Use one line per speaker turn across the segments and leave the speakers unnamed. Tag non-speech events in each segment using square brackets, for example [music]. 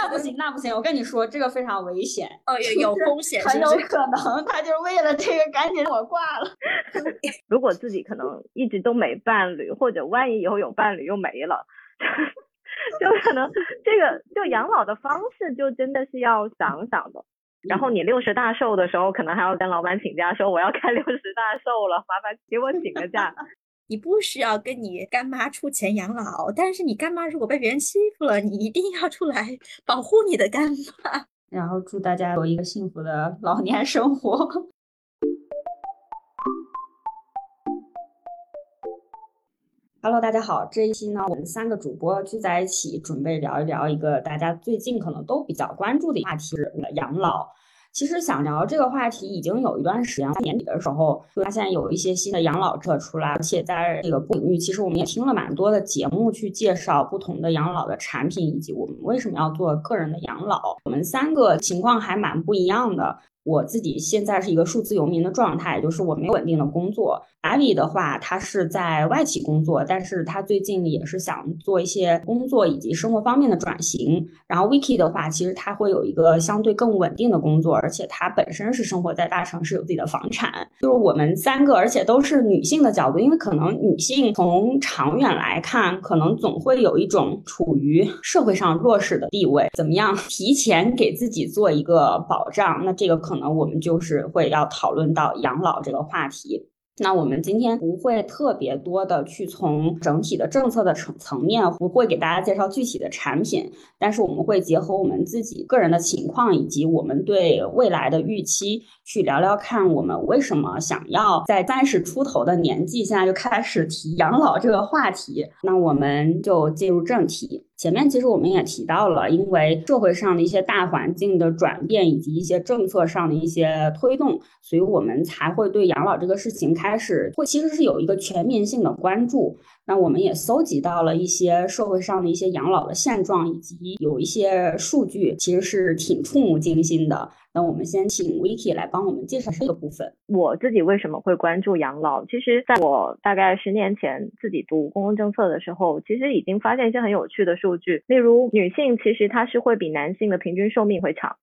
那不行，那不行，我跟你说，这个非常危险，
哦，有有风险，
很有可能他就是为了这个赶紧我挂了。[laughs]
如果自己可能一直都没伴侣，或者万一以后有伴侣又没了，就可能这个就养老的方式就真的是要想想的。然后你六十大寿的时候，可能还要跟老板请假，说我要开六十大寿了，麻烦给我请个假。
你不需要跟你干妈出钱养老，但是你干妈如果被别人欺负了，你一定要出来 [laughs] 保护你的干妈。
然后祝大家有一个幸福的老年生活。Hello，大家好，这一期呢，我们三个主播聚在一起，准备聊一聊一个大家最近可能都比较关注的话题——养老。其实想聊这个话题已经有一段时间了，年底的时候就发现有一些新的养老车出来，而且在这个领域，其实我们也听了蛮多的节目去介绍不同的养老的产品，以及我们为什么要做个人的养老。我们三个情况还蛮不一样的。我自己现在是一个数字游民的状态，就是我没有稳定的工作。阿里的话，他是在外企工作，但是他最近也是想做一些工作以及生活方面的转型。然后 Vicky 的话，其实他会有一个相对更稳定的工作，而且他本身是生活在大城市，有自己的房产。就是我们三个，而且都是女性的角度，因为可能女性从长远来看，可能总会有一种处于社会上弱势的地位，怎么样提前给自己做一个保障？那这个可。能我们就是会要讨论到养老这个话题。那我们今天不会特别多的去从整体的政策的层层面，不会给大家介绍具体的产品，但是我们会结合我们自己个人的情况以及我们对未来的预期，去聊聊看我们为什么想要在三十出头的年纪，现在就开始提养老这个话题。那我们就进入正题。前面其实我们也提到了，因为社会上的一些大环境的转变以及一些政策上的一些推动，所以我们才会对养老这个事情开始会其实是有一个全民性的关注。那我们也搜集到了一些社会上的一些养老的现状，以及有一些数据，其实是挺触目惊心的。那我们先请 Vicky 来帮我们介绍这个部分。
我自己为什么会关注养老？其实在我大概十年前自己读公共政策的时候，其实已经发现一些很有趣的数据，例如女性其实她是会比男性的平均寿命会长。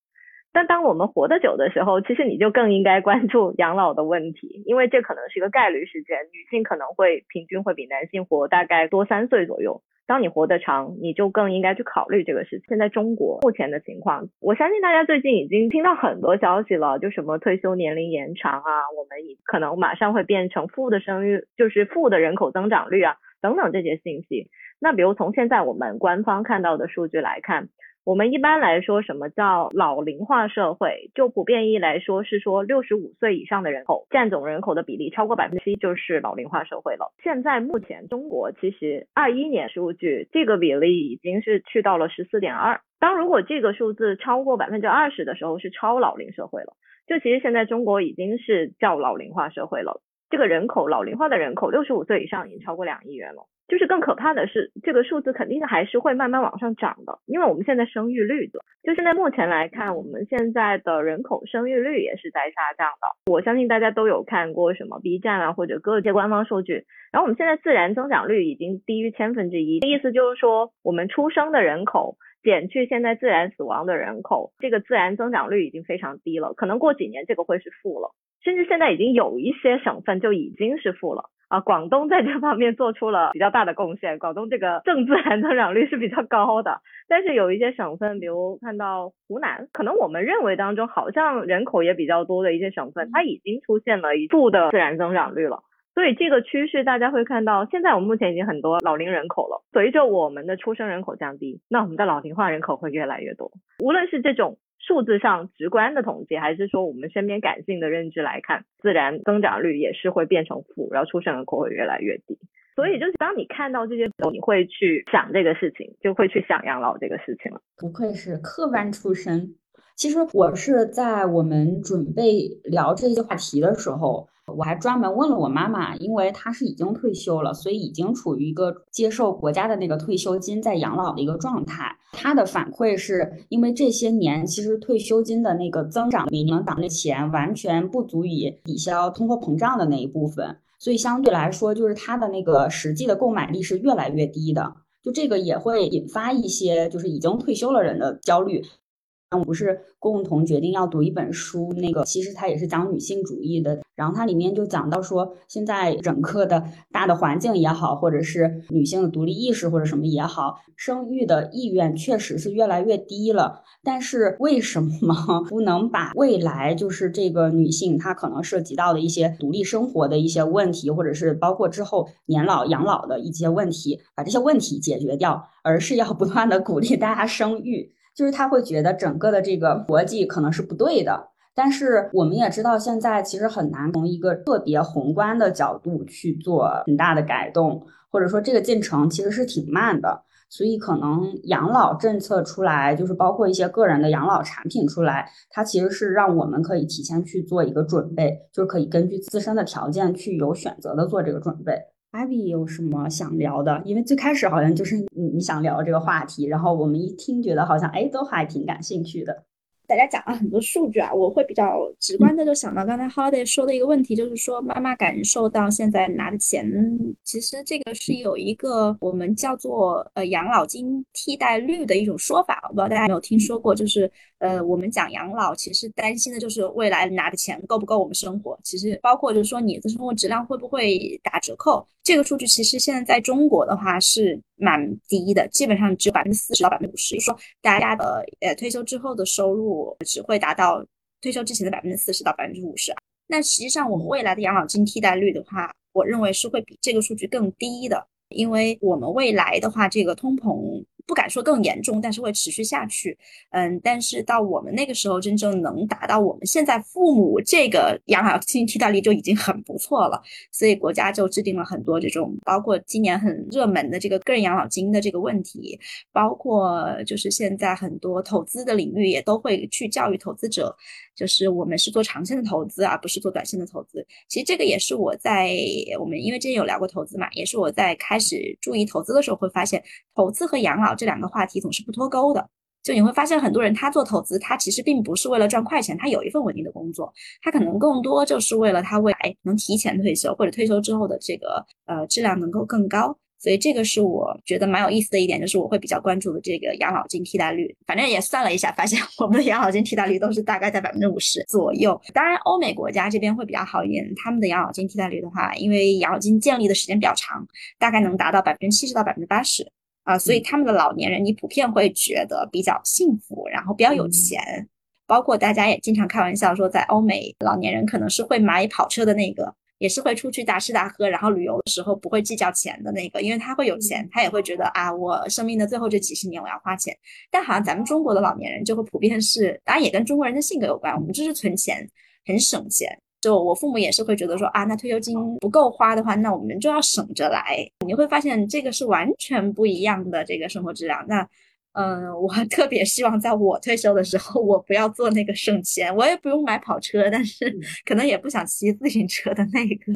但当我们活得久的时候，其实你就更应该关注养老的问题，因为这可能是一个概率事件。女性可能会平均会比男性活大概多三岁左右。当你活得长，你就更应该去考虑这个事情。现在中国目前的情况，我相信大家最近已经听到很多消息了，就什么退休年龄延长啊，我们可能马上会变成负的生育，就是负的人口增长率啊，等等这些信息。那比如从现在我们官方看到的数据来看。我们一般来说，什么叫老龄化社会？就普遍意义来说，是说六十五岁以上的人口占总人口的比例超过百分之七，就是老龄化社会了。现在目前中国其实二一年数据这个比例已经是去到了十四点二。当如果这个数字超过百分之二十的时候，是超老龄社会了。就其实现在中国已经是叫老龄化社会了。这个人口老龄化的人口，六十五岁以上已经超过两亿元了。就是更可怕的是，这个数字肯定还是会慢慢往上涨的，因为我们现在生育率的，就现在目前来看，我们现在的人口生育率也是在下降的。我相信大家都有看过什么 B 站啊，或者各界官方数据。然后我们现在自然增长率已经低于千分之一，意思就是说，我们出生的人口减去现在自然死亡的人口，这个自然增长率已经非常低了。可能过几年这个会是负了，甚至现在已经有一些省份就已经是负了。啊，广东在这方面做出了比较大的贡献。广东这个正自然增长率是比较高的，但是有一些省份，比如看到湖南，可能我们认为当中好像人口也比较多的一些省份，它已经出现了负的自然增长率了。所以这个趋势大家会看到，现在我们目前已经很多老龄人口了。随着我们的出生人口降低，那我们的老龄化人口会越来越多。无论是这种。数字上直观的统计，还是说我们身边感性的认知来看，自然增长率也是会变成负，然后出生人口会越来越低。所以就是当你看到这些时候，你会去想这个事情，就会去想养老这个事情了。
不愧是科班出身。其实我是在我们准备聊这些话题的时候。我还专门问了我妈妈，因为她是已经退休了，所以已经处于一个接受国家的那个退休金在养老的一个状态。她的反馈是因为这些年其实退休金的那个增长比能挡的钱完全不足以抵消通货膨胀的那一部分，所以相对来说就是她的那个实际的购买力是越来越低的。就这个也会引发一些就是已经退休了人的焦虑。不是共同决定要读一本书，那个其实它也是讲女性主义的，然后它里面就讲到说，现在整个的大的环境也好，或者是女性的独立意识或者什么也好，生育的意愿确实是越来越低了。但是为什么 [laughs] 不能把未来就是这个女性她可能涉及到的一些独立生活的一些问题，或者是包括之后年老养老的一些问题，把这些问题解决掉，而是要不断的鼓励大家生育？就是他会觉得整个的这个逻辑可能是不对的，但是我们也知道，现在其实很难从一个特别宏观的角度去做很大的改动，或者说这个进程其实是挺慢的。所以可能养老政策出来，就是包括一些个人的养老产品出来，它其实是让我们可以提前去做一个准备，就是可以根据自身的条件去有选择的做这个准备。Abby 有什么想聊的？因为最开始好像就是你你想聊这个话题，然后我们一听觉得好像哎都还挺感兴趣的。
大家讲了很多数据啊，我会比较直观的就想到刚才 Holiday 说的一个问题，就是说妈妈感受到现在拿的钱，其实这个是有一个我们叫做呃养老金替代率的一种说法，我不知道大家有没有听说过，就是呃我们讲养老，其实担心的就是未来拿的钱够不够我们生活，其实包括就是说你的生活质量会不会打折扣，这个数据其实现在在中国的话是蛮低的，基本上只有百分之四十到百分之五十，就说大家的呃退休之后的收入。只会达到退休之前的百分之四十到百分之五十。那实际上，我们未来的养老金替代率的话，我认为是会比这个数据更低的，因为我们未来的话，这个通膨。不敢说更严重，但是会持续下去。嗯，但是到我们那个时候，真正能达到我们现在父母这个养老金替代率就已经很不错了。所以国家就制定了很多这种，包括今年很热门的这个个人养老金的这个问题，包括就是现在很多投资的领域也都会去教育投资者，就是我们是做长线的投资，而不是做短线的投资。其实这个也是我在我们因为之前有聊过投资嘛，也是我在开始注意投资的时候会发现，投资和养老。这两个话题总是不脱钩的，就你会发现很多人他做投资，他其实并不是为了赚快钱，他有一份稳定的工作，他可能更多就是为了他未来能提前退休，或者退休之后的这个呃质量能够更高。所以这个是我觉得蛮有意思的一点，就是我会比较关注的这个养老金替代率。反正也算了一下，发现我们的养老金替代率都是大概在百分之五十左右。当然，欧美国家这边会比较好一点，他们的养老金替代率的话，因为养老金建立的时间比较长，大概能达到百分之七十到百分之八十。啊，所以他们的老年人，你普遍会觉得比较幸福，然后比较有钱。包括大家也经常开玩笑说，在欧美，老年人可能是会买跑车的那个，也是会出去大吃大喝，然后旅游的时候不会计较钱的那个，因为他会有钱，他也会觉得啊，我生命的最后这几十年我要花钱。但好像咱们中国的老年人就会普遍是，当然也跟中国人的性格有关，我们就是存钱，很省钱。就我父母也是会觉得说啊，那退休金不够花的话，那我们就要省着来。你会发现这个是完全不一样的这个生活质量。那，嗯，我特别希望在我退休的时候，我不要做那个省钱，我也不用买跑车，但是可能也不想骑自行车的那个。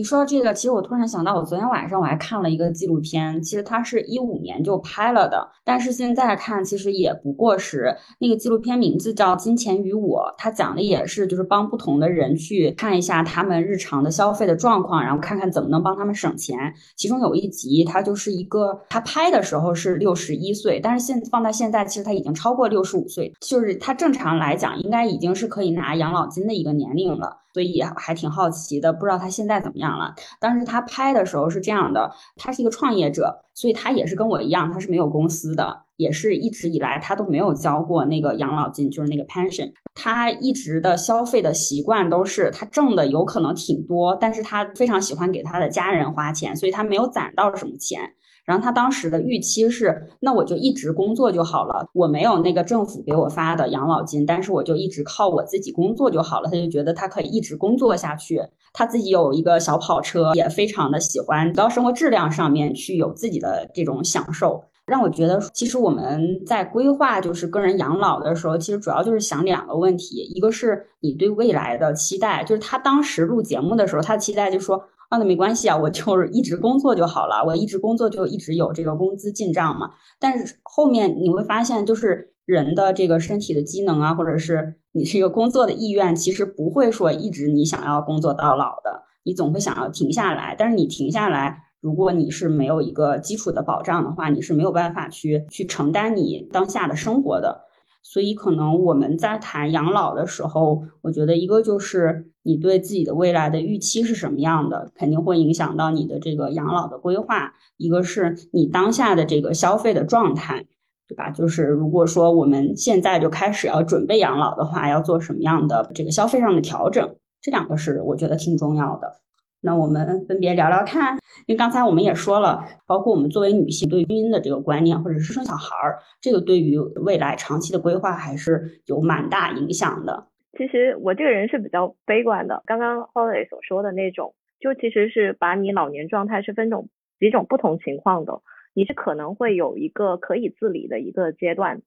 你说到这个，其实我突然想到，我昨天晚上我还看了一个纪录片，其实它是一五年就拍了的，但是现在看其实也不过时。那个纪录片名字叫《金钱与我》，它讲的也是就是帮不同的人去看一下他们日常的消费的状况，然后看看怎么能帮他们省钱。其中有一集，他就是一个他拍的时候是六十一岁，但是现放在现在，其实他已经超过六十五岁，就是他正常来讲应该已经是可以拿养老金的一个年龄了。所以还挺好奇的，不知道他现在怎么样了。当时他拍的时候是这样的，他是一个创业者，所以他也是跟我一样，他是没有公司的，也是一直以来他都没有交过那个养老金，就是那个 pension。他一直的消费的习惯都是他挣的有可能挺多，但是他非常喜欢给他的家人花钱，所以他没有攒到什么钱。然后他当时的预期是，那我就一直工作就好了，我没有那个政府给我发的养老金，但是我就一直靠我自己工作就好了。他就觉得他可以一直工作下去，他自己有一个小跑车，也非常的喜欢到生活质量上面去有自己的这种享受，让我觉得其实我们在规划就是个人养老的时候，其实主要就是想两个问题，一个是你对未来的期待，就是他当时录节目的时候，他的期待就说。啊，那没关系啊，我就是一直工作就好了，我一直工作就一直有这个工资进账嘛。但是后面你会发现，就是人的这个身体的机能啊，或者是你这个工作的意愿，其实不会说一直你想要工作到老的，你总会想要停下来。但是你停下来，如果你是没有一个基础的保障的话，你是没有办法去去承担你当下的生活的。所以，可能我们在谈养老的时候，我觉得一个就是你对自己的未来的预期是什么样的，肯定会影响到你的这个养老的规划。一个是你当下的这个消费的状态，对吧？就是如果说我们现在就开始要准备养老的话，要做什么样的这个消费上的调整？这两个是我觉得挺重要的。那我们分别聊聊看，因为刚才我们也说了，包括我们作为女性对婚姻的这个观念，或者是生小孩儿，这个对于未来长期的规划还是有蛮大影响的。
其实我这个人是比较悲观的，刚刚 Holly 所说的那种，就其实是把你老年状态是分种几种不同情况的，你是可能会有一个可以自理的一个阶段，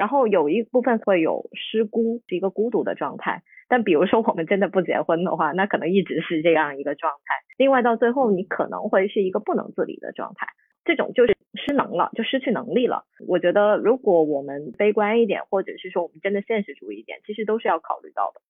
然后有一部分会有失孤，是一个孤独的状态。但比如说我们真的不结婚的话，那可能一直是这样一个状态。另外到最后，你可能会是一个不能自理的状态，这种就是失能了，就失去能力了。我觉得如果我们悲观一点，或者是说我们真的现实主义一点，其实都是要考虑到的。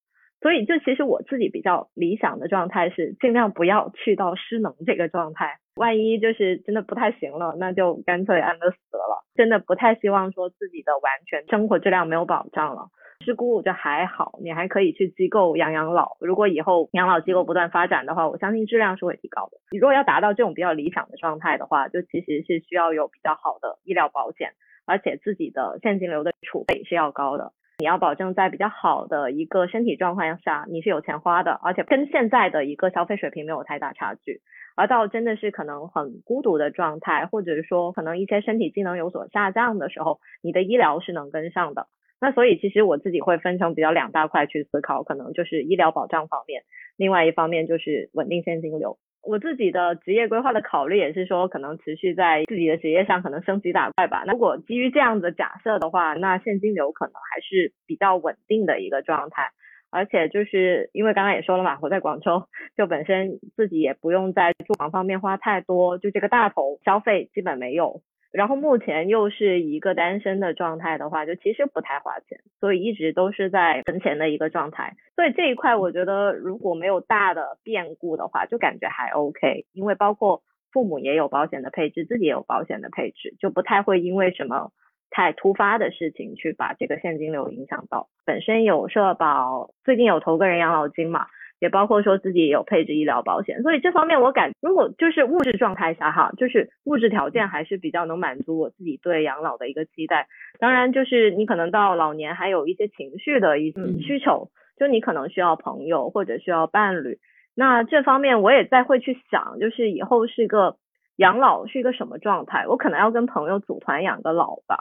所以就其实我自己比较理想的状态是尽量不要去到失能这个状态。万一就是真的不太行了，那就干脆安乐死了。真的不太希望说自己的完全生活质量没有保障了。事故就还好，你还可以去机构养养老。如果以后养老机构不断发展的话，我相信质量是会提高的。你如果要达到这种比较理想的状态的话，就其实是需要有比较好的医疗保险，而且自己的现金流的储备是要高的。你要保证在比较好的一个身体状况下，你是有钱花的，而且跟现在的一个消费水平没有太大差距。而到真的是可能很孤独的状态，或者是说可能一些身体机能有所下降的时候，你的医疗是能跟上的。那所以其实我自己会分成比较两大块去思考，可能就是医疗保障方面，另外一方面就是稳定现金流。我自己的职业规划的考虑也是说，可能持续在自己的职业上可能升级打怪吧。那如果基于这样的假设的话，那现金流可能还是比较稳定的一个状态。而且就是因为刚刚也说了嘛，我在广州就本身自己也不用在住房方面花太多，就这个大头消费基本没有。然后目前又是一个单身的状态的话，就其实不太花钱，所以一直都是在存钱的一个状态。所以这一块我觉得如果没有大的变故的话，就感觉还 OK。因为包括父母也有保险的配置，自己也有保险的配置，就不太会因为什么太突发的事情去把这个现金流影响到。本身有社保，最近有投个人养老金嘛。也包括说自己也有配置医疗保险，所以这方面我感如果就是物质状态下哈，就是物质条件还是比较能满足我自己对养老的一个期待。当然就是你可能到老年还有一些情绪的一些需求，就你可能需要朋友或者需要伴侣。那这方面我也在会去想，就是以后是一个养老是一个什么状态，我可能要跟朋友组团养个老吧。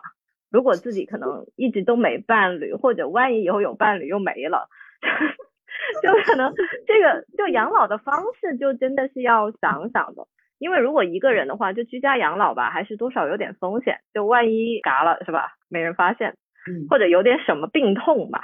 如果自己可能一直都没伴侣，或者万一以后有伴侣又没了。[laughs] 就可能这个就养老的方式就真的是要想想的，因为如果一个人的话，就居家养老吧，还是多少有点风险，就万一嘎了是吧？没人发现，或者有点什么病痛吧，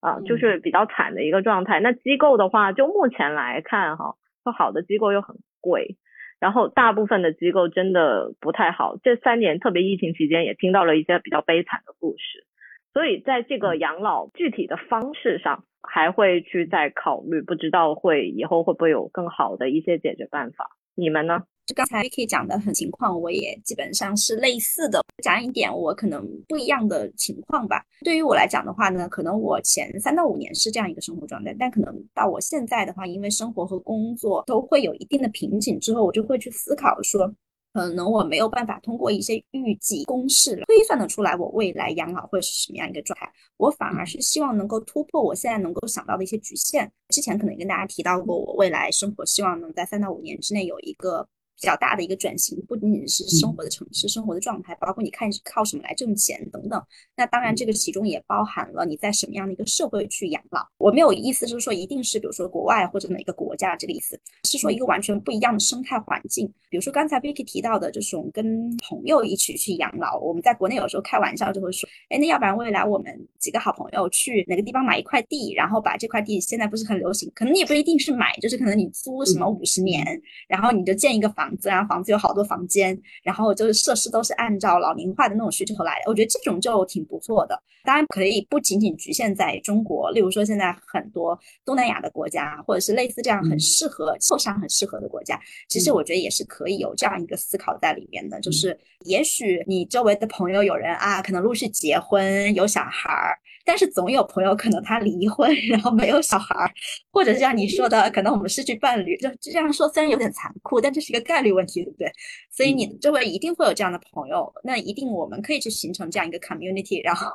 啊，就是比较惨的一个状态。那机构的话，就目前来看哈，说好的机构又很贵，然后大部分的机构真的不太好。这三年特别疫情期间，也听到了一些比较悲惨的故事。所以在这个养老具体的方式上，还会去再考虑，不知道会以后会不会有更好的一些解决办法？你们呢？
就刚才 Vicky 讲的很情况，我也基本上是类似的。讲一点我可能不一样的情况吧。对于我来讲的话呢，可能我前三到五年是这样一个生活状态，但可能到我现在的话，因为生活和工作都会有一定的瓶颈之后，我就会去思考说。可能我没有办法通过一些预计公式推算得出来我未来养老会是什么样一个状态，我反而是希望能够突破我现在能够想到的一些局限。之前可能也跟大家提到过，我未来生活希望能在三到五年之内有一个。比较大的一个转型，不仅仅是生活的城市生活的状态，包括你看靠什么来挣钱等等。那当然，这个其中也包含了你在什么样的一个社会去养老。我没有意思就是说一定是比如说国外或者哪个国家这个意思，是说一个完全不一样的生态环境。比如说刚才 Vicky 提到的这种跟朋友一起去养老，我们在国内有时候开玩笑就会说，哎，那要不然未来我们几个好朋友去哪个地方买一块地，然后把这块地现在不是很流行，可能也不一定是买，就是可能你租什么五十年，然后你就建一个房。房子，然后房子有好多房间，然后就是设施都是按照老龄化的那种需求来的。我觉得这种就挺不错的。当然可以不仅仅局限在中国，例如说现在很多东南亚的国家，或者是类似这样很适合受伤很适合的国家，其实我觉得也是可以有这样一个思考在里面的。就是也许你周围的朋友有人啊，可能陆续结婚有小孩儿。但是总有朋友可能他离婚，然后没有小孩儿，或者像你说的，可能我们失去伴侣，就这样说虽然有点残酷，但这是一个概率问题，对不对？所以你周围一定会有这样的朋友，那一定我们可以去形成这样一个 community，然后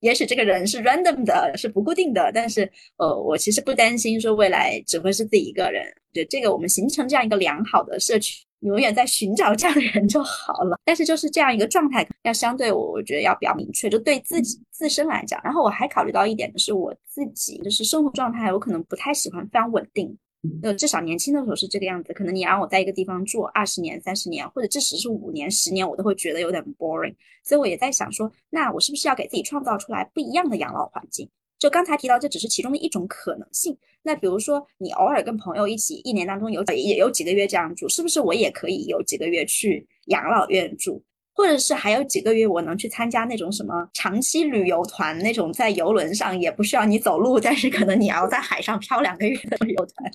也许这个人是 random 的，是不固定的，但是呃，我其实不担心说未来只会是自己一个人，对这个我们形成这样一个良好的社区。永远在寻找这样的人就好了，[laughs] 但是就是这样一个状态，要相对我我觉得要比较明确，就对自己自身来讲。然后我还考虑到一点，就是我自己就是生活状态，我可能不太喜欢非常稳定，呃，至少年轻的时候是这个样子。可能你让我在一个地方住二十年、三十年，或者即使是五年、十年，我都会觉得有点 boring。所以我也在想说，那我是不是要给自己创造出来不一样的养老环境？就刚才提到，这只是其中的一种可能性。那比如说，你偶尔跟朋友一起，一年当中有也有几个月这样住，是不是我也可以有几个月去养老院住？或者是还有几个月我能去参加那种什么长期旅游团，那种在游轮上也不需要你走路，但是可能你要在海上漂两个月的旅游团。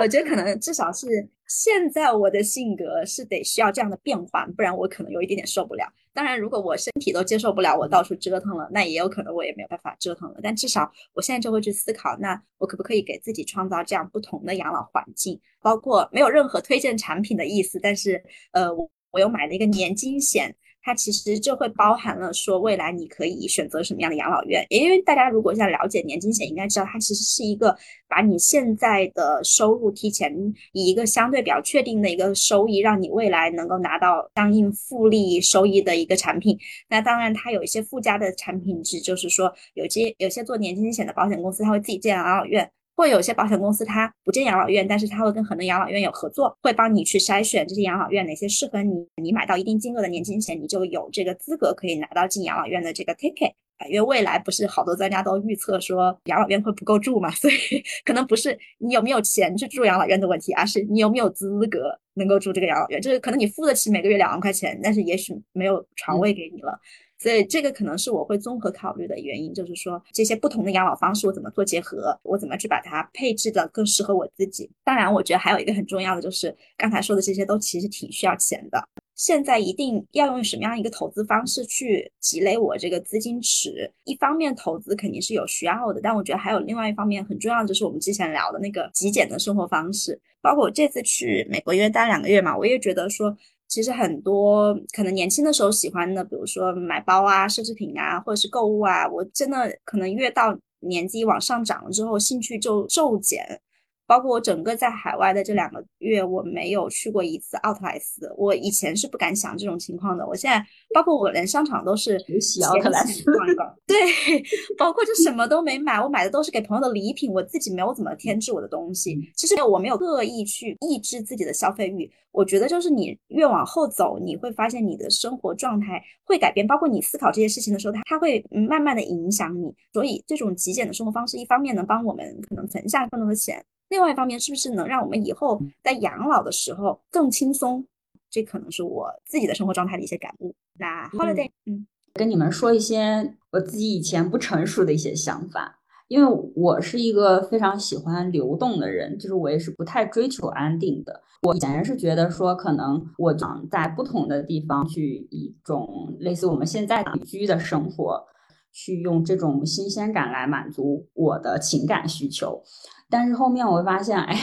我觉得可能至少是现在我的性格是得需要这样的变换，不然我可能有一点点受不了。当然，如果我身体都接受不了，我到处折腾了，那也有可能我也没有办法折腾了。但至少我现在就会去思考，那我可不可以给自己创造这样不同的养老环境？包括没有任何推荐产品的意思，但是呃，我又买了一个年金险。它其实就会包含了说未来你可以选择什么样的养老院，因为大家如果想了解年金险，应该知道它其实是一个把你现在的收入提前以一个相对比较确定的一个收益，让你未来能够拿到相应复利收益的一个产品。那当然它有一些附加的产品值，就是说有些有些做年金险的保险公司，它会自己建养老院。会有些保险公司，它不建养老院，但是它会跟很多养老院有合作，会帮你去筛选这些养老院哪些适合你。你买到一定金额的年金险，你就有这个资格可以拿到进养老院的这个 ticket 啊。因为未来不是好多专家都预测说养老院会不够住嘛，所以 [laughs] 可能不是你有没有钱去住养老院的问题，而是你有没有资格能够住这个养老院。就是可能你付得起每个月两万块钱，但是也许没有床位给你了。所以这个可能是我会综合考虑的原因，就是说这些不同的养老方式我怎么做结合，我怎么去把它配置的更适合我自己。当然，我觉得还有一个很重要的就是刚才说的这些都其实挺需要钱的。现在一定要用什么样一个投资方式去积累我这个资金池？一方面投资肯定是有需要的，但我觉得还有另外一方面很重要就是我们之前聊的那个极简的生活方式。包括我这次去美国因为待两个月嘛，我也觉得说。其实很多可能年轻的时候喜欢的，比如说买包啊、奢侈品啊，或者是购物啊，我真的可能越到年纪往上涨了之后，兴趣就骤减。包括我整个在海外的这两个月，我没有去过一次奥特莱斯。我以前是不敢想这种情况的。我现在，包括我连商场都是
洗奥特莱斯逛
一逛。[laughs] 对，包括就什么都没买，我买的都是给朋友的礼品，我自己没有怎么添置我的东西。其实我没有刻意去抑制自己的消费欲。我觉得就是你越往后走，你会发现你的生活状态会改变，包括你思考这些事情的时候，它它会慢慢的影响你。所以这种极简的生活方式，一方面能帮我们可能存下更多的钱。另外一方面，是不是能让我们以后在养老的时候更轻松？这可能是我自己的生活状态的一些感悟。那 holiday，嗯，
跟你们说一些我自己以前不成熟的一些想法，因为我是一个非常喜欢流动的人，就是我也是不太追求安定的。我以前是觉得说，可能我想在不同的地方去一种类似我们现在居的生活，去用这种新鲜感来满足我的情感需求。但是后面我会发现，哎，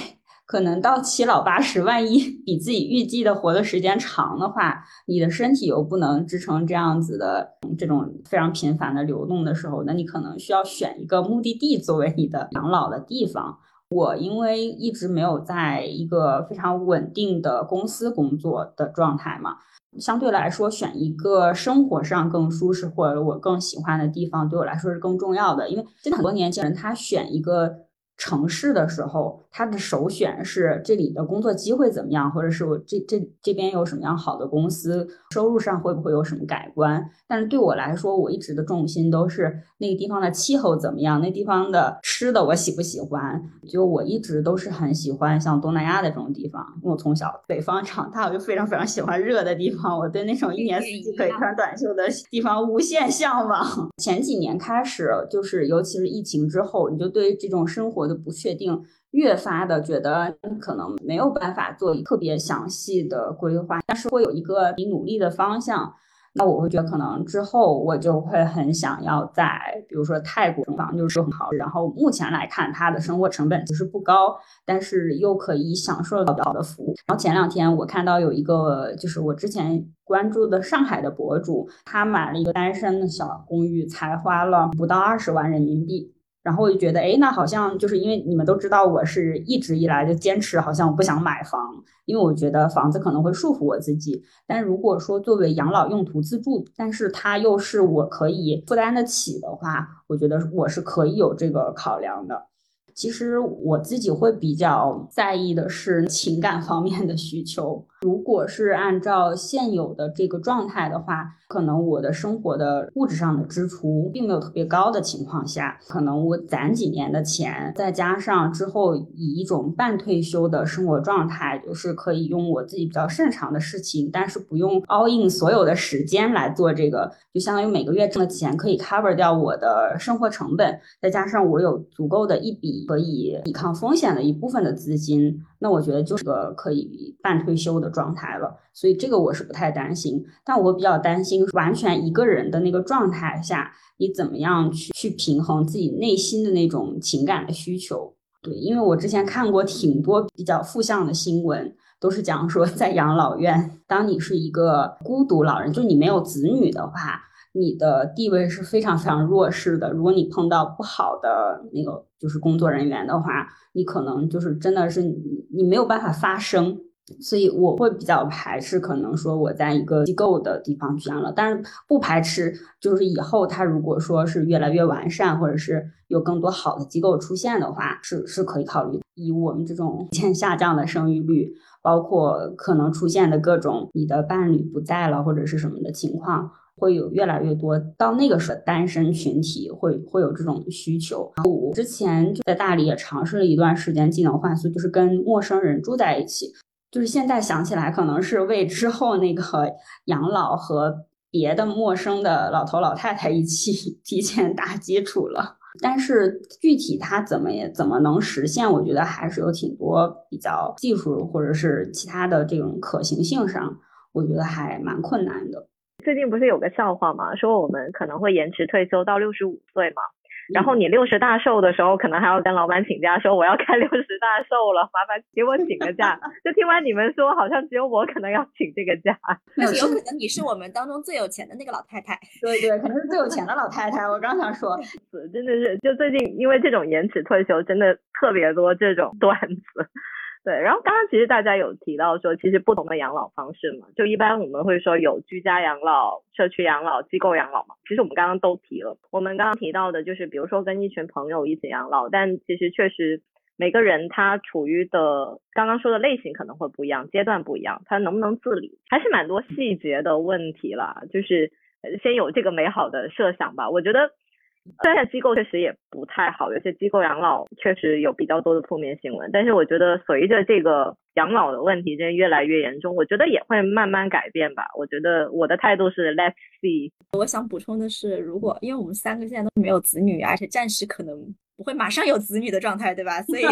可能到七老八十，万一比自己预计的活的时间长的话，你的身体又不能支撑这样子的这种非常频繁的流动的时候，那你可能需要选一个目的地作为你的养老的地方。我因为一直没有在一个非常稳定的公司工作的状态嘛，相对来说，选一个生活上更舒适或者我更喜欢的地方，对我来说是更重要的。因为现在很多年轻人他选一个。城市的时候，他的首选是这里的工作机会怎么样，或者是我这这这边有什么样好的公司，收入上会不会有什么改观？但是对我来说，我一直的重心都是那个地方的气候怎么样，那地方的吃的我喜不喜欢？就我一直都是很喜欢像东南亚的这种地方，因为我从小北方长大，我就非常非常喜欢热的地方，我对那种一年四季可以穿短袖的地方无限向往。前几年开始，就是尤其是疫情之后，你就对这种生活。不确定，越发的觉得可能没有办法做特别详细的规划，但是会有一个你努力的方向。那我会觉得可能之后我就会很想要在，比如说泰国房就是说很好，然后目前来看它的生活成本其实不高，但是又可以享受到好的服务。然后前两天我看到有一个就是我之前关注的上海的博主，他买了一个单身的小公寓，才花了不到二十万人民币。然后我就觉得，哎，那好像就是因为你们都知道，我是一直以来就坚持，好像我不想买房，因为我觉得房子可能会束缚我自己。但如果说作为养老用途自住，但是它又是我可以负担得起的话，我觉得我是可以有这个考量的。其实我自己会比较在意的是情感方面的需求。如果是按照现有的这个状态的话，可能我的生活的物质上的支出并没有特别高的情况下，可能我攒几年的钱，再加上之后以一种半退休的生活状态，就是可以用我自己比较擅长的事情，但是不用 all in 所有的时间来做这个，就相当于每个月挣的钱可以 cover 掉我的生活成本，再加上我有足够的一笔可以抵抗风险的一部分的资金。那我觉得就是个可以半退休的状态了，所以这个我是不太担心。但我比较担心完全一个人的那个状态下，你怎么样去去平衡自己内心的那种情感的需求？对，因为我之前看过挺多比较负向的新闻，都是讲说在养老院，当你是一个孤独老人，就你没有子女的话。你的地位是非常非常弱势的。如果你碰到不好的那个就是工作人员的话，你可能就是真的是你你没有办法发声。所以我会比较排斥，可能说我在一个机构的地方去了，但是不排斥就是以后他如果说是越来越完善，或者是有更多好的机构出现的话，是是可以考虑。以我们这种渐下降的生育率，包括可能出现的各种你的伴侣不在了或者是什么的情况。会有越来越多到那个时候，单身群体会会有这种需求。我之前就在大理也尝试了一段时间技能换宿，就是跟陌生人住在一起。就是现在想起来，可能是为之后那个 [laughs] 养老和别的陌生的老头老太太一起提前打基础了。但是具体它怎么也怎么能实现，我觉得还是有挺多比较技术或者是其他的这种可行性上，我觉得还蛮困难的。
最近不是有个笑话吗？说我们可能会延迟退休到六十五岁嘛，然后你六十大寿的时候，可能还要跟老板请假，说我要开六十大寿了，麻烦给我请个假。[laughs] 就听完你们说，好像只有我可能要请这个假，
但是有可能你是我们当中最有钱的那个老太太。
对对，可能是最有钱的老太太。我刚想说，[laughs]
真的是，就最近因为这种延迟退休，真的特别多这种段子。对，然后刚刚其实大家有提到说，其实不同的养老方式嘛，就一般我们会说有居家养老、社区养老、机构养老嘛。其实我们刚刚都提了，我们刚刚提到的就是，比如说跟一群朋友一起养老，但其实确实每个人他处于的刚刚说的类型可能会不一样，阶段不一样，他能不能自理，还是蛮多细节的问题啦。就是先有这个美好的设想吧，我觉得。虽然机构确实也不太好，有些机构养老确实有比较多的负面新闻，但是我觉得随着这个养老的问题真越来越严重，我觉得也会慢慢改变吧。我觉得我的态度是 Let's see。
我想补充的是，如果因为我们三个现在都没有子女，而且暂时可能。不会马上有子女的状态，对吧？所以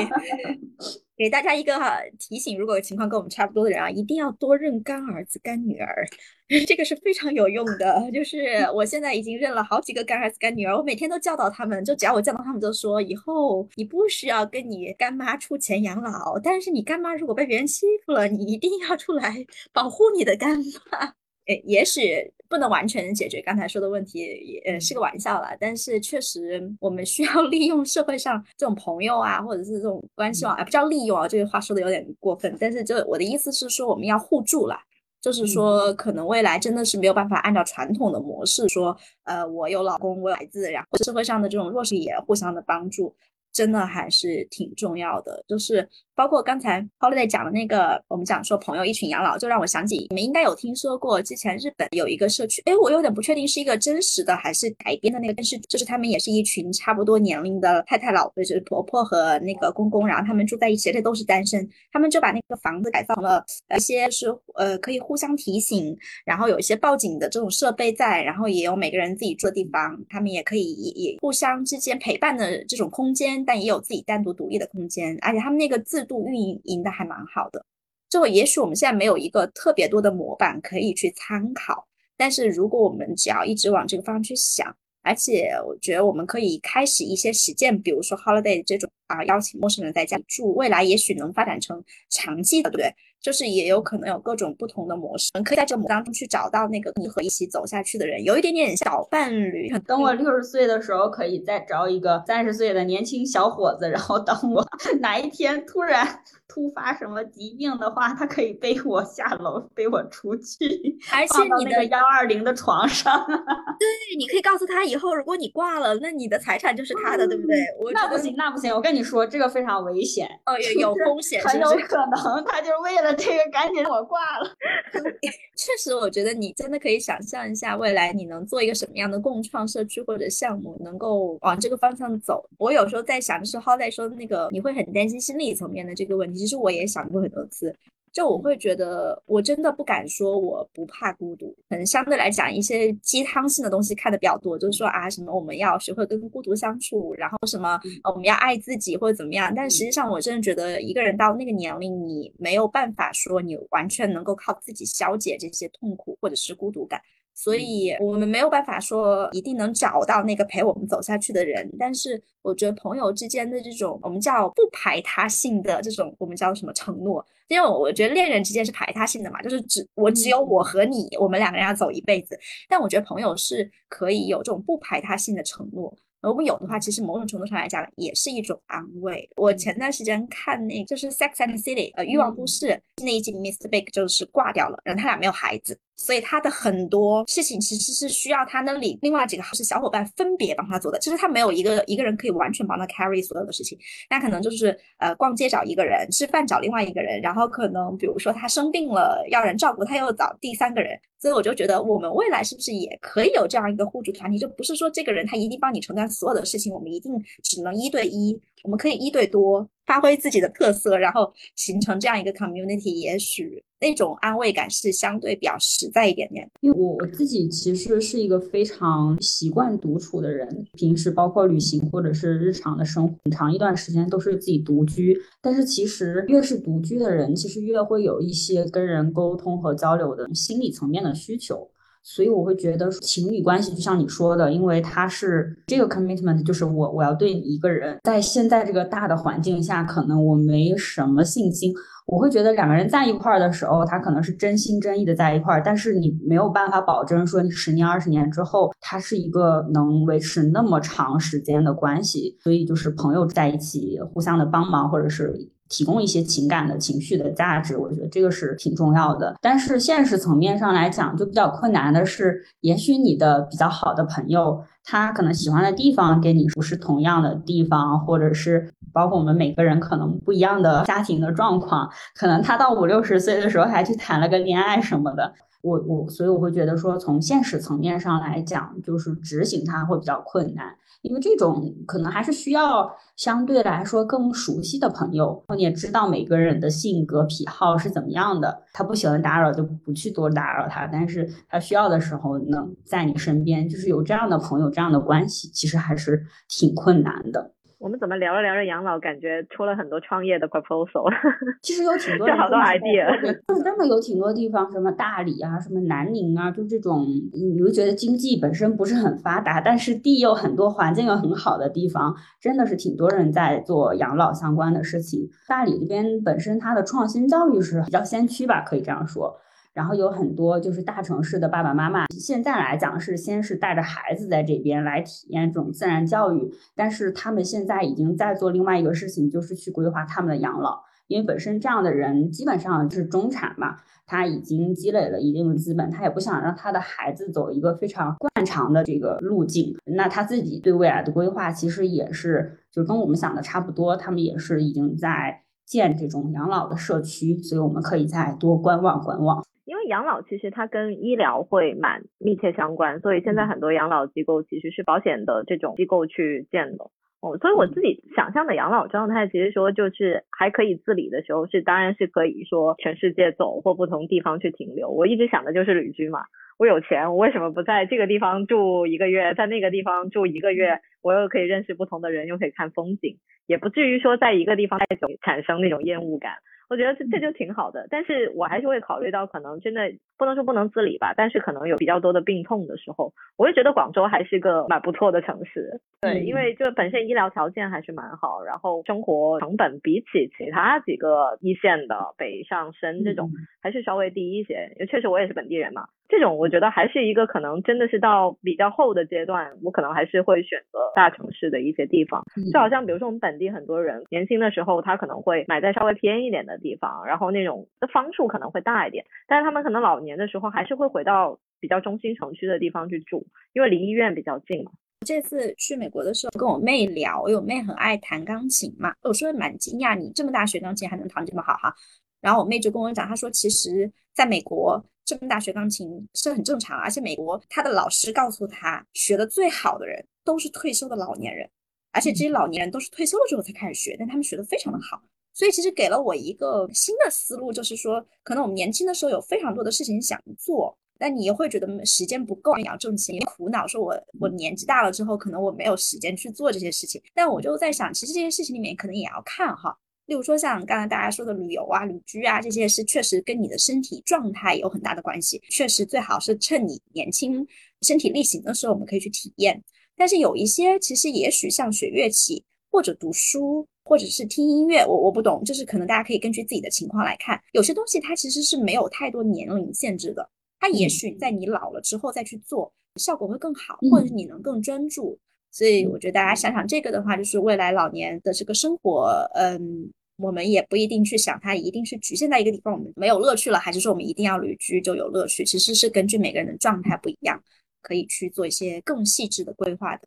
给大家一个提醒：如果情况跟我们差不多的人啊，一定要多认干儿子、干女儿，[laughs] 这个是非常有用的。就是我现在已经认了好几个干儿子、干女儿，我每天都教导他们，就只要我教导他们，就说以后你不需要跟你干妈出钱养老，但是你干妈如果被别人欺负了，你一定要出来保护你的干妈。[laughs] 诶，也许。不能完全解决刚才说的问题，也呃是个玩笑啦。但是确实，我们需要 [laughs] 利用社会上这种朋友啊，或者是这种关系网，啊，不叫利用啊，这个话说的有点过分。但是，就我的意思是说，我们要互助啦。就是说，可能未来真的是没有办法按照传统的模式说，呃，我有老公，我有孩子，然后社会上的这种弱势也互相的帮助。真的还是挺重要的，就是包括刚才 Holiday 讲的那个，我们讲说朋友一群养老，就让我想起你们应该有听说过，之前日本有一个社区，哎，我有点不确定是一个真实的还是改编的那个，但是就是他们也是一群差不多年龄的太太老，就是婆婆和那个公公，然后他们住在一起，这都是单身，他们就把那个房子改造了一些是呃可以互相提醒，然后有一些报警的这种设备在，然后也有每个人自己住的地方，他们也可以也互相之间陪伴的这种空间。但也有自己单独独立的空间，而且他们那个自度运营的还蛮好的。就也许我们现在没有一个特别多的模板可以去参考，但是如果我们只要一直往这个方向去想，而且我觉得我们可以开始一些实践，比如说 holiday 这种啊，邀请陌生人在家住，未来也许能发展成长期的，对不对？就是也有可能有各种不同的模式，可以在这模当中去找到那个你和一起走下去的人，有一点点小伴侣。
等我六十岁的时候，可以再找一个三十岁的年轻小伙子，然后等我 [laughs] 哪一天突然突发什么疾病的话，他可以背我下楼，背我出去，
而且你
那个幺二零的床上。[laughs]
对，你可以告诉他以后如果你挂了，那你的财产就是他的，对不对？
我那不行，那不行，我跟你说，这个非常危险，
哦，有有风险，
很有可能他就是为了。这个赶紧我挂了。[laughs]
确实，我觉得你真的可以想象一下，未来你能做一个什么样的共创社区或者项目，能够往这个方向走。我有时候在想，的是 h o w 说那个，你会很担心心理层面的这个问题。其实我也想过很多次。就我会觉得，我真的不敢说我不怕孤独。可能相对来讲，一些鸡汤性的东西看的比较多，就是说啊，什么我们要学会跟孤独相处，然后什么我们要爱自己或者怎么样。但实际上，我真的觉得一个人到那个年龄，你没有办法说你完全能够靠自己消解这些痛苦或者是孤独感。所以我们没有办法说一定能找到那个陪我们走下去的人，但是我觉得朋友之间的这种我们叫不排他性的这种我们叫什么承诺？因为我觉得恋人之间是排他性的嘛，就是只我只有我和你，我们两个人要走一辈子。但我觉得朋友是可以有这种不排他性的承诺。如果有的话，其实某种程度上来讲也是一种安慰。我前段时间看那就是《Sex and City》呃欲望都市那一集，Mr. Big 就是挂掉了，然后他俩没有孩子。所以他的很多事情其实是需要他那里另外几个是小伙伴分别帮他做的，其实他没有一个一个人可以完全帮他 carry 所有的事情。那可能就是呃逛街找一个人，吃饭找另外一个人，然后可能比如说他生病了要人照顾，他又找第三个人。所以我就觉得我们未来是不是也可以有这样一个互助团体？就不是说这个人他一定帮你承担所有的事情，我们一定只能一对一。我们可以一对多发挥自己的特色，然后形成这样一个 community，也许那种安慰感是相对比较实在一点点。
因为我我自己其实是一个非常习惯独处的人，平时包括旅行或者是日常的生活，很长一段时间都是自己独居。但是其实越是独居的人，其实越会有一些跟人沟通和交流的心理层面的需求。所以我会觉得情侣关系就像你说的，因为他是这个 commitment，就是我我要对你一个人，在现在这个大的环境下，可能我没什么信心。我会觉得两个人在一块儿的时候，他可能是真心真意的在一块儿，但是你没有办法保证说你十年二十年之后，他是一个能维持那么长时间的关系。所以就是朋友在一起，互相的帮忙，或者是。提供一些情感的情绪的价值，我觉得这个是挺重要的。但是现实层面上来讲，就比较困难的是，也许你的比较好的朋友，他可能喜欢的地方跟你不是同样的地方，或者是包括我们每个人可能不一样的家庭的状况，可能他到五六十岁的时候还去谈了个恋爱什么的。我我所以我会觉得说，从现实层面上来讲，就是执行它会比较困难。因为这种可能还是需要相对来说更熟悉的朋友，你也知道每个人的性格癖好是怎么样的，他不喜欢打扰就不去多打扰他，但是他需要的时候能在你身边，就是有这样的朋友这样的关系，其实还是挺困难的。
我们怎么聊着聊着养老，感觉出了很多创业的 proposal。[laughs]
其实有挺多，
就好多 idea。[laughs]
就是真的有挺多地方，什么大理啊，什么南宁啊，就这种，你会觉得经济本身不是很发达，但是地又很多，环境又很好的地方，真的是挺多人在做养老相关的事情。大理这边本身它的创新教育是比较先驱吧，可以这样说。然后有很多就是大城市的爸爸妈妈，现在来讲是先是带着孩子在这边来体验这种自然教育，但是他们现在已经在做另外一个事情，就是去规划他们的养老。因为本身这样的人基本上是中产嘛，他已经积累了一定的资本，他也不想让他的孩子走一个非常惯常的这个路径。那他自己对未来的规划其实也是，就跟我们想的差不多，他们也是已经在建这种养老的社区，所以我们可以再多观望观望。
因为养老其实它跟医疗会蛮密切相关，所以现在很多养老机构其实是保险的这种机构去建的。哦，所以我自己想象的养老状态，其实说就是还可以自理的时候，是当然是可以说全世界走或不同地方去停留。我一直想的就是旅居嘛，我有钱，我为什么不在这个地方住一个月，在那个地方住一个月，我又可以认识不同的人，又可以看风景，也不至于说在一个地方太久产生那种厌恶感。我觉得这这就挺好的，但是我还是会考虑到可能真的不能说不能自理吧，但是可能有比较多的病痛的时候，我会觉得广州还是个蛮不错的城市。对，因为就本身医疗条件还是蛮好，然后生活成本比起其他几个一线的北上深这种还是稍微低一些。因为确实我也是本地人嘛，这种我觉得还是一个可能真的是到比较后的阶段，我可能还是会选择大城市的一些地方。就好像比如说我们本地很多人年轻的时候，他可能会买在稍微偏一点的。地方，然后那种的方数可能会大一点，但是他们可能老年的时候还是会回到比较中心城区的地方去住，因为离医院比较近嘛。
这次去美国的时候跟我妹聊，因为我妹很爱弹钢琴嘛，我说蛮惊讶，你这么大学钢琴还能弹这么好哈。然后我妹就跟我讲，她说其实在美国这么大学钢琴是很正常，而且美国她的老师告诉她，学的最好的人都是退休的老年人，而且这些老年人都是退休了之后才开始学，但他们学的非常的好。所以其实给了我一个新的思路，就是说，可能我们年轻的时候有非常多的事情想做，但你也会觉得时间不够，你要挣钱，你苦恼说，我我年纪大了之后，可能我没有时间去做这些事情。但我就在想，其实这些事情里面可能也要看哈，例如说像刚才大家说的旅游啊、旅居啊这些，是确实跟你的身体状态有很大的关系，确实最好是趁你年轻、身体力行的时候，我们可以去体验。但是有一些，其实也许像学乐器或者读书。或者是听音乐，我我不懂，就是可能大家可以根据自己的情况来看，有些东西它其实是没有太多年龄限制的，它也许在你老了之后再去做，效果会更好，或者是你能更专注。所以我觉得大家想想这个的话，就是未来老年的这个生活，嗯，我们也不一定去想它一定是局限在一个地方，我们没有乐趣了，还是说我们一定要旅居就有乐趣？其实是根据每个人的状态不一样，可以去做一些更细致的规划的。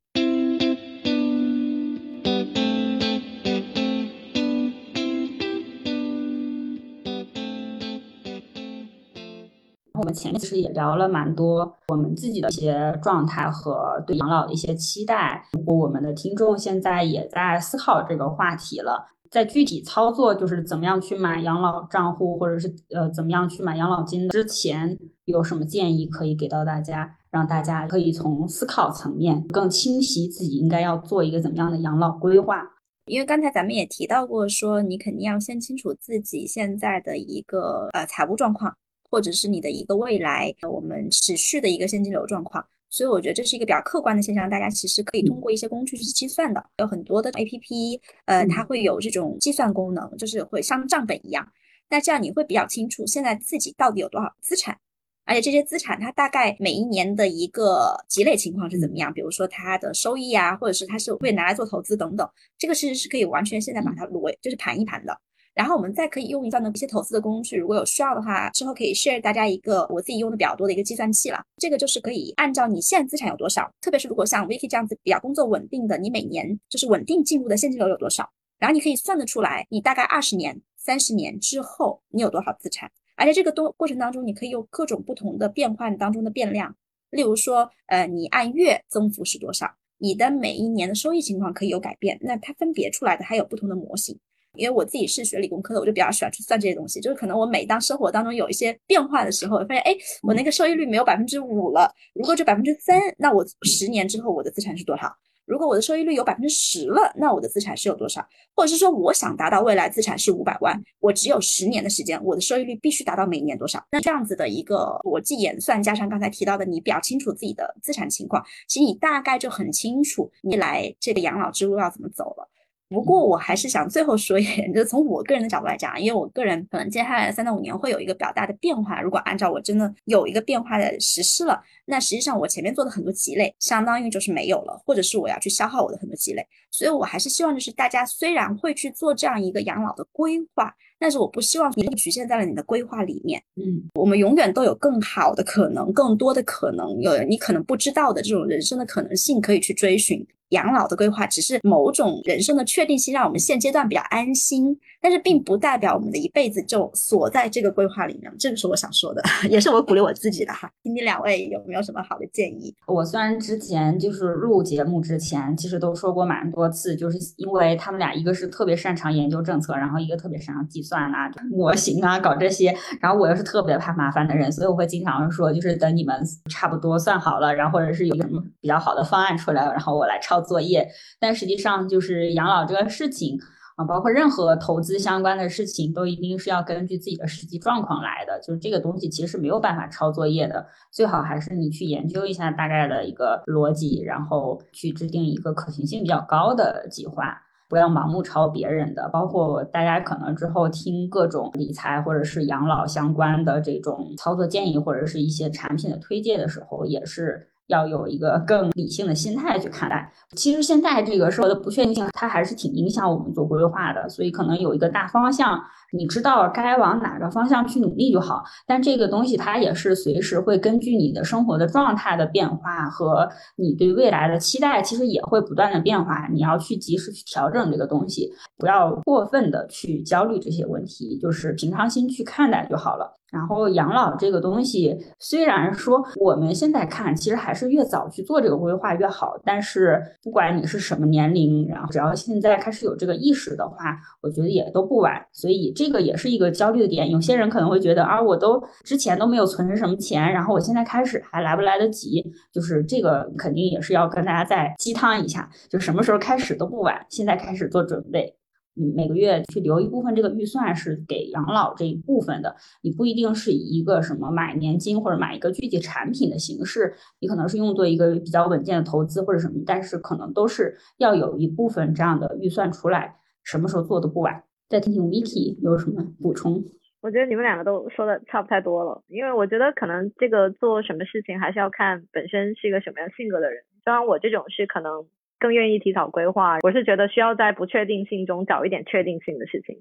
我们前面其实也聊了蛮多我们自己的一些状态和对养老的一些期待。如果我们的听众现在也在思考这个话题了，在具体操作就是怎么样去买养老账户，或者是呃怎么样去买养老金之前，有什么建议可以给到大家，让大家可以从思考层面更清晰自己应该要做一个怎么样的养老规划？
因为刚才咱们也提到过，说你肯定要先清楚自己现在的一个呃财务状况。或者是你的一个未来，我们持续的一个现金流状况，所以我觉得这是一个比较客观的现象，大家其实可以通过一些工具去计算的，有很多的 A P P，呃，它会有这种计算功能，就是会像账本一样，那这样你会比较清楚现在自己到底有多少资产，而且这些资产它大概每一年的一个积累情况是怎么样，比如说它的收益啊，或者是它是会拿来做投资等等，这个其实是可以完全现在把它罗就是盘一盘的。然后我们再可以用一下呢一些投资的工具，如果有需要的话，之后可以 share 大家一个我自己用的比较多的一个计算器了。这个就是可以按照你现在资产有多少，特别是如果像 Vicky 这样子比较工作稳定的，你每年就是稳定进入的现金流有多少，然后你可以算得出来，你大概二十年、三十年之后你有多少资产，而且这个多过程当中，你可以用各种不同的变换当中的变量，例如说，呃，你按月增幅是多少，你的每一年的收益情况可以有改变，那它分别出来的还有不同的模型。因为我自己是学理工科的，我就比较喜欢去算这些东西。就是可能我每当生活当中有一些变化的时候，我发现，哎，我那个收益率没有百分之五了。如果就百分之三，那我十年之后我的资产是多少？如果我的收益率有百分之十了，那我的资产是有多少？或者是说，我想达到未来资产是五百万，我只有十年的时间，我的收益率必须达到每年多少？那这样子的一个逻辑演算，加上刚才提到的，你比较清楚自己的资产情况，其实你大概就很清楚你来这个养老之路要怎么走了。不过我还是想最后说一点，就从我个人的角度来讲，因为我个人可能接下来三到五年会有一个比较大的变化。如果按照我真的有一个变化的实施了，那实际上我前面做的很多积累，相当于就是没有了，或者是我要去消耗我的很多积累。所以我还是希望就是大家虽然会去做这样一个养老的规划。但是我不希望你局限在了你的规划里面。
嗯，
我们永远都有更好的可能，更多的可能，有你可能不知道的这种人生的可能性可以去追寻。养老的规划只是某种人生的确定性，让我们现阶段比较安心，但是并不代表我们的一辈子就锁在这个规划里面。这个是我想说的，[laughs] 也是我鼓励我自己的哈。听听两位有没有什么好的建议？
我虽然之前就是录节目之前，其实都说过蛮多次，就是因为他们俩一个是特别擅长研究政策，然后一个特别擅长计算啊、[laughs] 模型啊，搞这些。然后我又是特别怕麻烦的人，所以我会经常说，就是等你们差不多算好了，然后或者是有什么比较好的方案出来，然后我来抄。作业，但实际上就是养老这个事情啊，包括任何投资相关的事情，都一定是要根据自己的实际状况来的。就是这个东西其实是没有办法抄作业的，最好还是你去研究一下大概的一个逻辑，然后去制定一个可行性比较高的计划，不要盲目抄别人的。包括大家可能之后听各种理财或者是养老相关的这种操作建议，或者是一些产品的推荐的时候，也是。要有一个更理性的心态去看待。其实现在这个社会的不确定性，它还是挺影响我们做规划的。所以可能有一个大方向，你知道该往哪个方向去努力就好。但这个东西它也是随时会根据你的生活的状态的变化和你对未来的期待，其实也会不断的变化。你要去及时去调整这个东西，不要过分的去焦虑这些问题，就是平常心去看待就好了。然后养老这个东西，虽然说我们现在看，其实还是越早去做这个规划越好。但是不管你是什么年龄，然后只要现在开始有这个意识的话，我觉得也都不晚。所以这这个也是一个焦虑的点。有些人可能会觉得啊，我都之前都没有存什么钱，然后我现在开始还来不来得及？就是这个肯定也是要跟大家再鸡汤一下，就什么时候开始都不晚，现在开始做准备。你每个月去留一部分这个预算是给养老这一部分的，你不一定是以一个什么买年金或者买一个具体产品的形式，你可能是用作一个比较稳健的投资或者什么，但是可能都是要有一部分这样的预算出来，什么时候做都不晚。再听听 Vicky 有什么补充？
我觉得你们两个都说的差不太多了，因为我觉得可能这个做什么事情还是要看本身是一个什么样性格的人，虽然我这种是可能。更愿意提早规划，我是觉得需要在不确定性中找一点确定性的事情。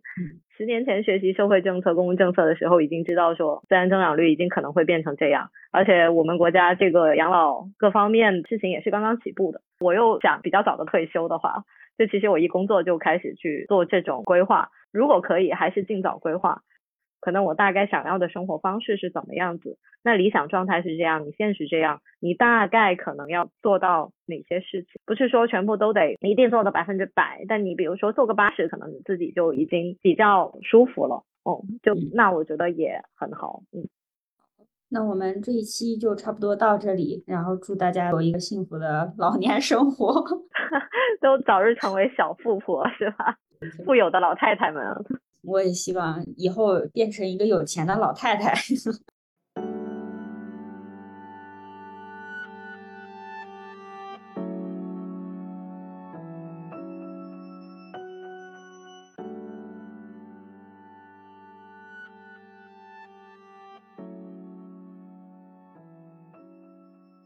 十年前学习社会政策、公共政策的时候，已经知道说自然增长率已经可能会变成这样，而且我们国家这个养老各方面事情也是刚刚起步的。我又想比较早的退休的话，就其实我一工作就开始去做这种规划，如果可以，还是尽早规划。可能我大概想要的生活方式是怎么样子？那理想状态是这样，你现实这样，你大概可能要做到哪些事情？不是说全部都得一定做到百分之百，但你比如说做个八十，可能你自己就已经比较舒服了。哦，就那我觉得也很好。嗯，
那我们这一期就差不多到这里，然后祝大家有一个幸福的老年生活，[laughs]
都早日成为小富婆，是吧？富有的老太太们。
我也希望以后变成一个有钱的老太太。